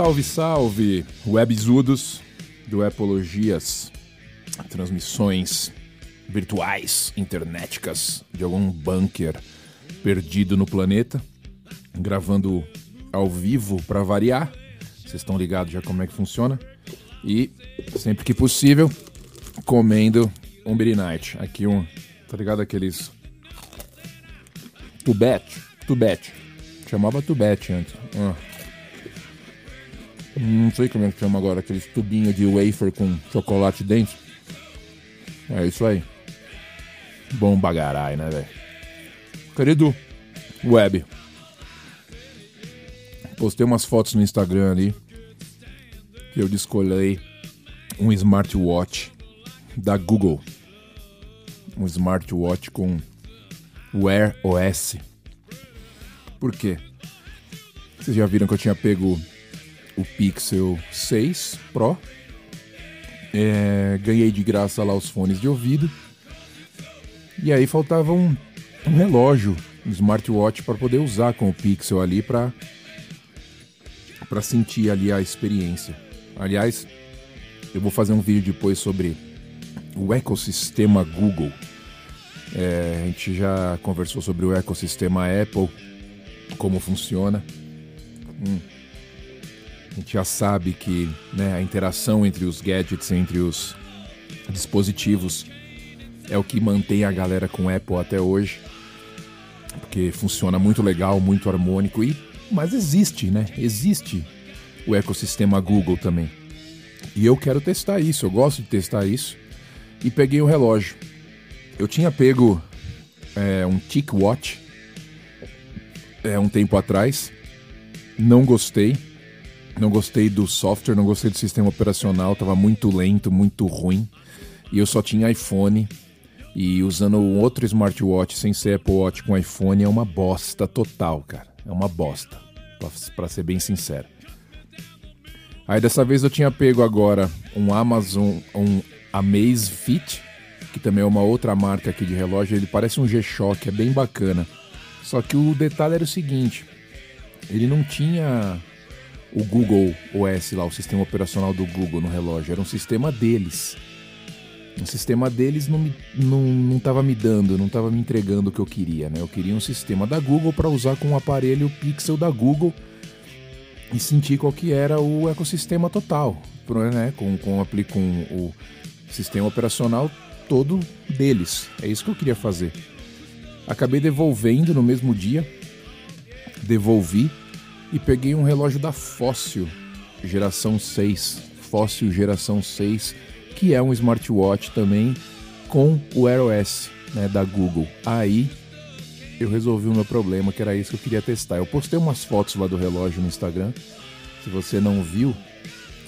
Salve, salve, webzudos do Epologias, transmissões virtuais, internéticas de algum bunker perdido no planeta, gravando ao vivo para variar. Vocês estão ligados já como é que funciona? E sempre que possível, comendo um Night. Aqui um, tá ligado aqueles tubete, tubete. Chamava tubete antes. Ah. Não sei como é que chama agora, aqueles tubinhos de wafer com chocolate dentro. É isso aí. Bom bagarai, né, velho? Querido web. Postei umas fotos no Instagram ali. Que eu descolei um smartwatch da Google. Um smartwatch com Wear OS. Por quê? Vocês já viram que eu tinha pego o Pixel 6 Pro. É, ganhei de graça lá os fones de ouvido. E aí faltava um, um relógio, um smartwatch para poder usar com o Pixel ali para para sentir ali a experiência. Aliás, eu vou fazer um vídeo depois sobre o ecossistema Google. É, a gente já conversou sobre o ecossistema Apple, como funciona. Hum. A gente já sabe que né, a interação entre os gadgets, entre os dispositivos, é o que mantém a galera com Apple até hoje. Porque funciona muito legal, muito harmônico e mas existe, né? Existe o ecossistema Google também. E eu quero testar isso, eu gosto de testar isso. E peguei o um relógio. Eu tinha pego é, um TicWatch é, um tempo atrás. Não gostei. Não gostei do software, não gostei do sistema operacional, tava muito lento, muito ruim. E eu só tinha iPhone. E usando outro smartwatch sem ser Apple Watch com iPhone é uma bosta total, cara. É uma bosta, para ser bem sincero. Aí dessa vez eu tinha pego agora um Amazon, um Amazfit, que também é uma outra marca aqui de relógio. Ele parece um G-Shock, é bem bacana. Só que o detalhe era o seguinte: ele não tinha o Google OS lá, o sistema operacional do Google no relógio, era um sistema deles. O sistema deles não, me, não, não tava me dando, não estava me entregando o que eu queria, né? Eu queria um sistema da Google para usar com o aparelho Pixel da Google e sentir qual que era o ecossistema total, né? Com, com, com o sistema operacional todo deles. É isso que eu queria fazer. Acabei devolvendo no mesmo dia, devolvi e peguei um relógio da Fóssil, geração 6. Fóssil geração 6 que é um smartwatch também com o Wear OS né, da Google. Aí eu resolvi o meu problema, que era isso que eu queria testar. Eu postei umas fotos lá do relógio no Instagram. Se você não viu,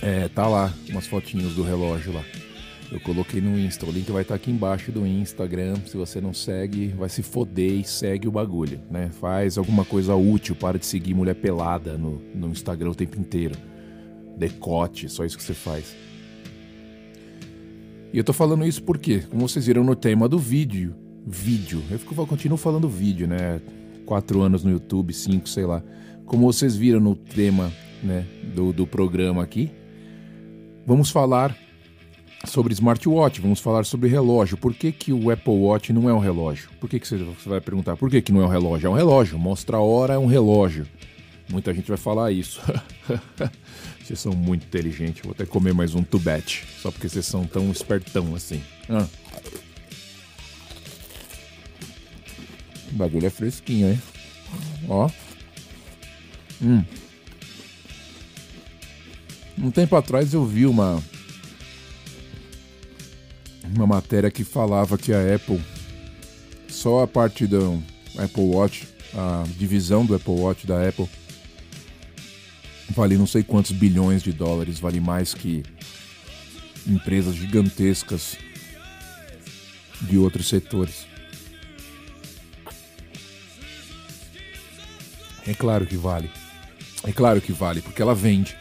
é, tá lá umas fotinhos do relógio lá. Eu coloquei no Insta, o link vai estar tá aqui embaixo do Instagram. Se você não segue, vai se foder e segue o bagulho, né? Faz alguma coisa útil, para de seguir mulher pelada no, no Instagram o tempo inteiro. Decote, só isso que você faz. E eu tô falando isso porque, como vocês viram no tema do vídeo, vídeo, eu, fico, eu continuo falando vídeo, né? Quatro anos no YouTube, cinco, sei lá. Como vocês viram no tema né, do, do programa aqui, vamos falar sobre smartwatch, vamos falar sobre relógio. Por que, que o Apple Watch não é um relógio? Por que, que você vai perguntar? Por que, que não é um relógio? É um relógio, mostra a hora, é um relógio. Muita gente vai falar isso. Vocês são muito inteligentes. Vou até comer mais um tubete. Só porque vocês são tão espertão assim. Ah. O bagulho é fresquinho, hein? Ó. Hum. Um tempo atrás eu vi uma uma matéria que falava que a Apple só a parte do Apple Watch, a divisão do Apple Watch da Apple vale não sei quantos bilhões de dólares, vale mais que empresas gigantescas de outros setores. É claro que vale. É claro que vale, porque ela vende.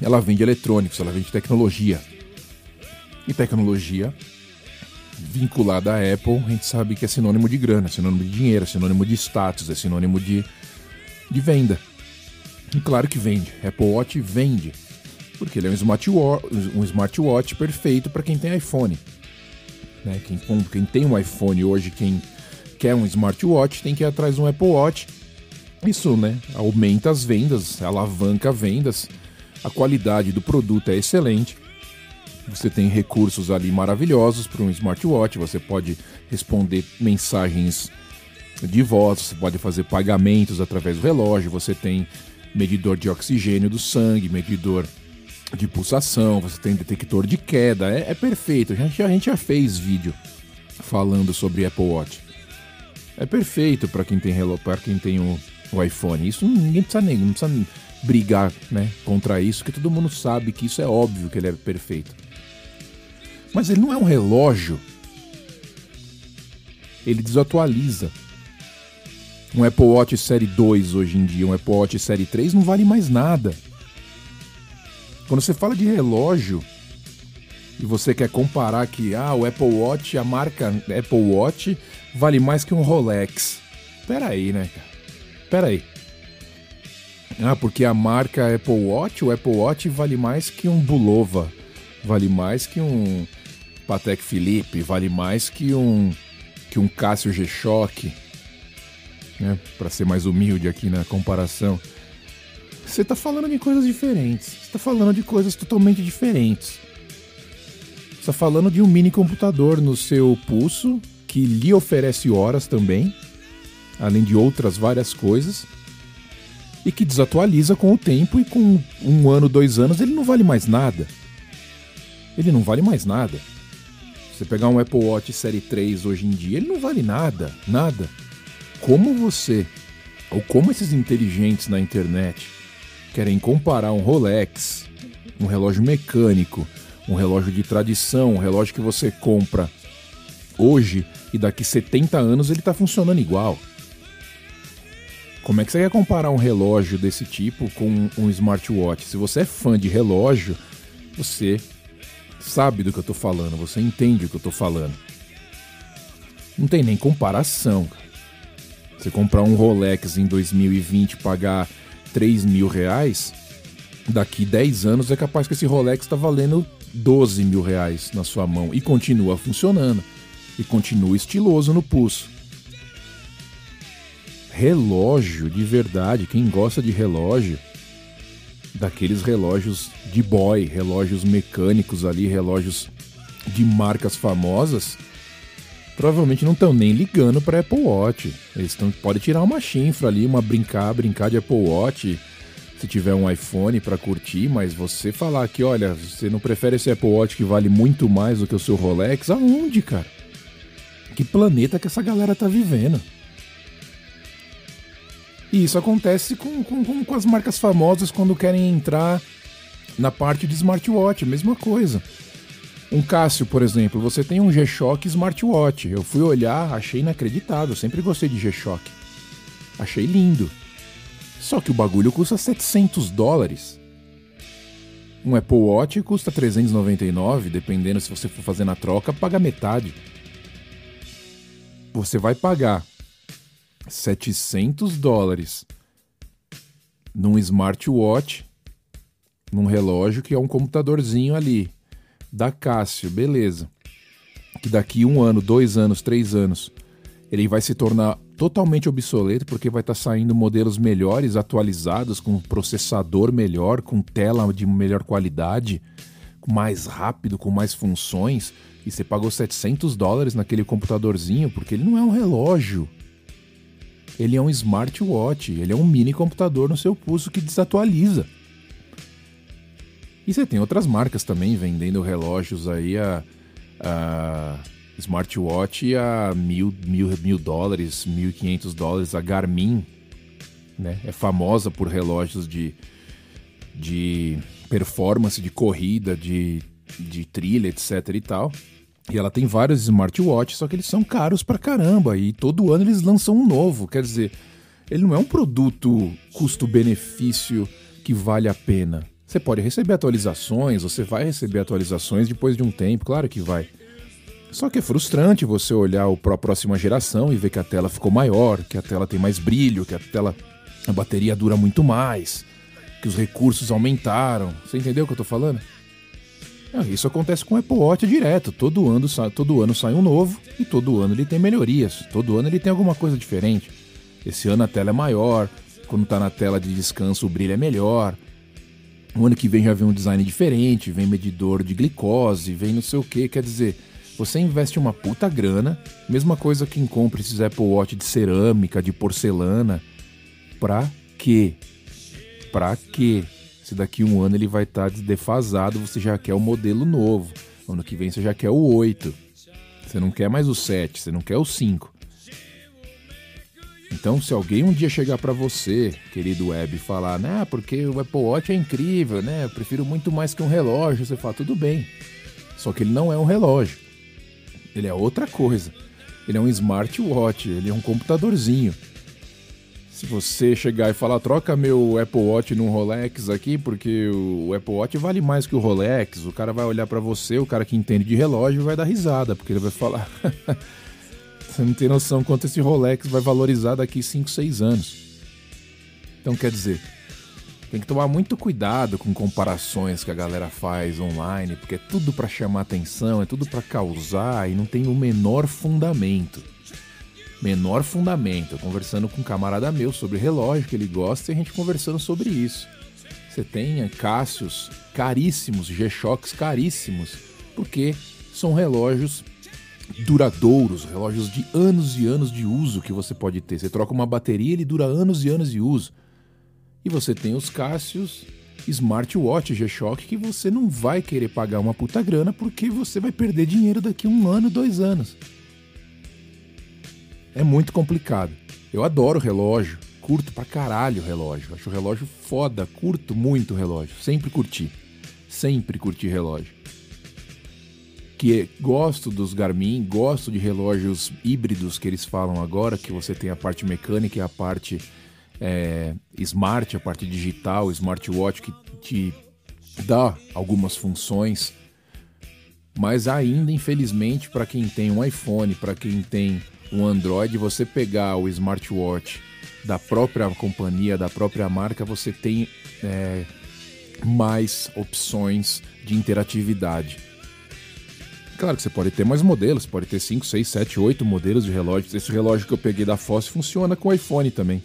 Ela vende eletrônicos, ela vende tecnologia. E tecnologia vinculada à Apple, a gente sabe que é sinônimo de grana, é sinônimo de dinheiro, é sinônimo de status, é sinônimo de, de venda. E claro que vende. Apple Watch vende. Porque ele é um smartwatch, um smartwatch perfeito para quem tem iPhone. Né? Quem, quem tem um iPhone hoje, quem quer um smartwatch, tem que ir atrás de um Apple Watch. Isso, né? Aumenta as vendas, alavanca vendas. A qualidade do produto é excelente. Você tem recursos ali maravilhosos para um smartwatch. Você pode responder mensagens de voz, você pode fazer pagamentos através do relógio. Você tem medidor de oxigênio do sangue, medidor de pulsação, você tem detector de queda, é, é perfeito. A gente, a gente já fez vídeo falando sobre Apple Watch. É perfeito para quem tem para quem tem o, o, iPhone. Isso ninguém precisa nem não precisa brigar, né, contra isso, que todo mundo sabe que isso é óbvio que ele é perfeito. Mas ele não é um relógio. Ele desatualiza. Um Apple Watch Série 2 hoje em dia, um Apple Watch Série 3 não vale mais nada. Quando você fala de relógio e você quer comparar que ah, o Apple Watch, a marca Apple Watch vale mais que um Rolex. Pera aí, né, cara? Pera aí. Ah, porque a marca Apple Watch, o Apple Watch vale mais que um Bulova, vale mais que um Patek Philippe, vale mais que um que um Casio G-Shock, né? Para ser mais humilde aqui na comparação. Você está falando de coisas diferentes. Você está falando de coisas totalmente diferentes. Você está falando de um mini computador no seu pulso que lhe oferece horas também, além de outras várias coisas, e que desatualiza com o tempo e com um ano, dois anos ele não vale mais nada. Ele não vale mais nada. Você pegar um Apple Watch Série 3 hoje em dia, ele não vale nada, nada. Como você, ou como esses inteligentes na internet, querem comparar um Rolex, um relógio mecânico, um relógio de tradição, um relógio que você compra hoje e daqui 70 anos ele está funcionando igual. Como é que você quer comparar um relógio desse tipo com um smartwatch? Se você é fã de relógio, você sabe do que eu estou falando, você entende o que eu estou falando. Não tem nem comparação. Você comprar um Rolex em 2020 pagar 3 mil reais, daqui 10 anos é capaz que esse Rolex está valendo 12 mil reais na sua mão e continua funcionando e continua estiloso no pulso. Relógio de verdade, quem gosta de relógio, daqueles relógios de boy, relógios mecânicos ali, relógios de marcas famosas, provavelmente não estão nem ligando para Apple Watch. Eles tão, podem tirar uma chinfra ali, uma brincar, brincar de Apple Watch, se tiver um iPhone para curtir, mas você falar que, olha, você não prefere esse Apple Watch que vale muito mais do que o seu Rolex, aonde, cara? Que planeta que essa galera tá vivendo? E isso acontece com, com, com as marcas famosas quando querem entrar na parte de smartwatch, mesma coisa. Um Cássio, por exemplo, você tem um G-Shock smartwatch. Eu fui olhar, achei inacreditável. Sempre gostei de G-Shock. Achei lindo. Só que o bagulho custa 700 dólares. Um Apple Watch custa 399, dependendo se você for fazer na troca, paga metade. Você vai pagar 700 dólares num smartwatch, num relógio que é um computadorzinho ali da Cássio, beleza. Que daqui um ano, dois anos, três anos, ele vai se tornar totalmente obsoleto porque vai estar tá saindo modelos melhores, atualizados, com processador melhor, com tela de melhor qualidade, mais rápido, com mais funções. E você pagou 700 dólares naquele computadorzinho porque ele não é um relógio. Ele é um smartwatch, ele é um mini computador no seu pulso que desatualiza. E você tem outras marcas também vendendo relógios aí a, a smartwatch a mil, mil, mil dólares, mil e quinhentos dólares. A Garmin né, é famosa por relógios de, de performance, de corrida, de, de trilha, etc e tal. E ela tem vários smartwatches, só que eles são caros pra caramba. E todo ano eles lançam um novo. Quer dizer, ele não é um produto custo-benefício que vale a pena. Você pode receber atualizações, você vai receber atualizações depois de um tempo, claro que vai. Só que é frustrante você olhar para a próxima geração e ver que a tela ficou maior, que a tela tem mais brilho, que a tela a bateria dura muito mais, que os recursos aumentaram. Você entendeu o que eu tô falando? Não, isso acontece com o Apple Watch direto. Todo ano, todo ano sai um novo e todo ano ele tem melhorias. Todo ano ele tem alguma coisa diferente. Esse ano a tela é maior, quando tá na tela de descanso o brilho é melhor. O ano que vem já vem um design diferente, vem medidor de glicose, vem não sei o que. Quer dizer, você investe uma puta grana, mesma coisa quem compra esses Apple Watch de cerâmica, de porcelana. Pra quê? Pra quê? Se daqui um ano ele vai estar tá defasado, você já quer o modelo novo. Ano que vem você já quer o 8. Você não quer mais o 7, você não quer o 5. Então, se alguém um dia chegar para você, querido web, e falar, né, porque o Apple Watch é incrível, né, eu prefiro muito mais que um relógio, você fala, tudo bem. Só que ele não é um relógio. Ele é outra coisa. Ele é um smartwatch, ele é um computadorzinho. Se você chegar e falar, troca meu Apple Watch num Rolex aqui, porque o Apple Watch vale mais que o Rolex, o cara vai olhar para você, o cara que entende de relógio vai dar risada, porque ele vai falar. Você não tem noção quanto esse Rolex vai valorizar daqui 5, 6 anos. Então quer dizer, tem que tomar muito cuidado com comparações que a galera faz online, porque é tudo para chamar atenção, é tudo para causar e não tem o menor fundamento. Menor fundamento. conversando com um camarada meu sobre relógio que ele gosta e a gente conversando sobre isso. Você tem Cássios caríssimos, G-Shocks caríssimos, porque são relógios duradouros, relógios de anos e anos de uso que você pode ter. Você troca uma bateria, ele dura anos e anos de uso. E você tem os Cássios smartwatch G-Shock que você não vai querer pagar uma puta grana porque você vai perder dinheiro daqui um ano, dois anos. É muito complicado. Eu adoro relógio, curto pra caralho o relógio. Acho o relógio foda, curto muito o relógio. Sempre curti. Sempre curti relógio que gosto dos Garmin, gosto de relógios híbridos que eles falam agora, que você tem a parte mecânica e a parte é, smart, a parte digital, smartwatch que te dá algumas funções, mas ainda infelizmente para quem tem um iPhone, para quem tem um Android, você pegar o smartwatch da própria companhia, da própria marca, você tem é, mais opções de interatividade. Claro que você pode ter mais modelos, pode ter 5, 6, 7, 8 modelos de relógios. Esse relógio que eu peguei da Foss funciona com o iPhone também.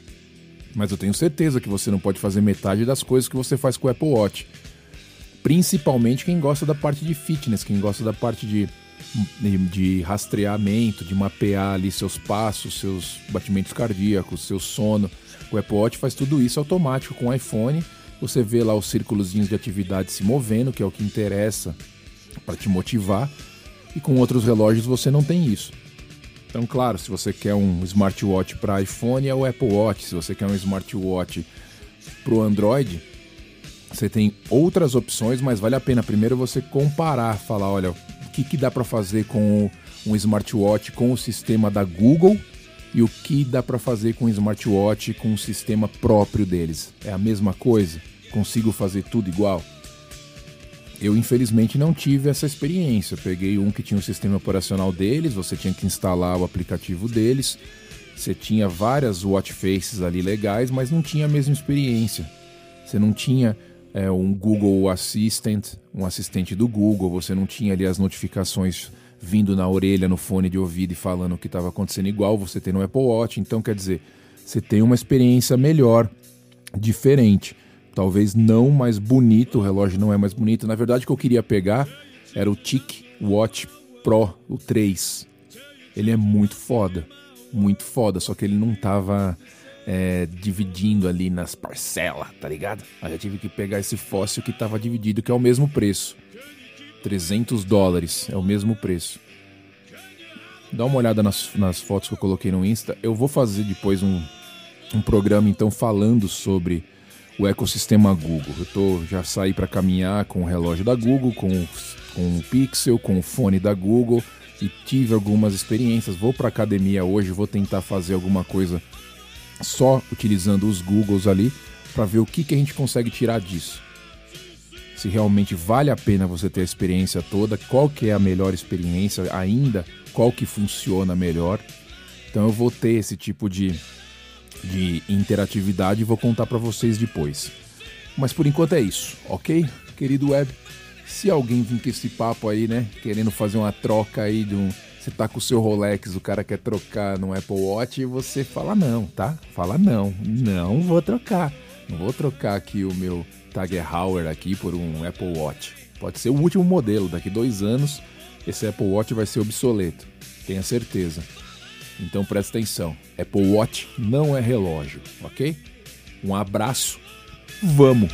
Mas eu tenho certeza que você não pode fazer metade das coisas que você faz com o Apple Watch. Principalmente quem gosta da parte de fitness, quem gosta da parte de, de, rastreamento, de mapear ali seus passos, seus batimentos cardíacos, seu sono. O Apple Watch faz tudo isso automático com o iPhone. Você vê lá os círculos de atividade se movendo, que é o que interessa para te motivar e com outros relógios você não tem isso. Então, claro, se você quer um smartwatch para iPhone é o Apple Watch, se você quer um smartwatch para o Android, você tem outras opções, mas vale a pena primeiro você comparar, falar, olha, que, que dá para fazer com um smartwatch com o sistema da Google e o que dá para fazer com um smartwatch com o sistema próprio deles. É a mesma coisa? Consigo fazer tudo igual? Eu infelizmente não tive essa experiência. peguei um que tinha o um sistema operacional deles, você tinha que instalar o aplicativo deles. Você tinha várias watch faces ali legais, mas não tinha a mesma experiência. Você não tinha é, um Google Assistant, um assistente do Google, você não tinha ali as notificações vindo na orelha, no fone de ouvido e falando o que estava acontecendo igual você tem no Apple Watch. Então, quer dizer, você tem uma experiência melhor, diferente talvez não mais bonito, o relógio não é mais bonito. Na verdade, o que eu queria pegar era o Tic Watch Pro, o 3. Ele é muito foda, muito foda, só que ele não tava é, dividindo ali nas parcelas, tá ligado? Aí eu tive que pegar esse fóssil que tava dividido, que é o mesmo preço. 300 dólares, é o mesmo preço. Dá uma olhada nas, nas fotos que eu coloquei no Insta. Eu vou fazer depois um, um programa então falando sobre o ecossistema Google. Eu tô, já saí para caminhar com o relógio da Google, com, com o Pixel, com o fone da Google e tive algumas experiências. Vou para academia hoje, vou tentar fazer alguma coisa só utilizando os Googles ali para ver o que, que a gente consegue tirar disso. Se realmente vale a pena você ter a experiência toda, qual que é a melhor experiência ainda, qual que funciona melhor. Então eu vou ter esse tipo de de interatividade e vou contar para vocês depois. Mas por enquanto é isso, ok? Querido web, se alguém vir com esse papo aí, né, querendo fazer uma troca aí de um. Você tá com o seu Rolex, o cara quer trocar no Apple Watch e você fala não, tá? Fala não, não vou trocar. Não vou trocar aqui o meu Tiger Heuer aqui por um Apple Watch. Pode ser o último modelo, daqui dois anos esse Apple Watch vai ser obsoleto, tenha certeza. Então presta atenção, Apple Watch não é relógio, ok? Um abraço, vamos!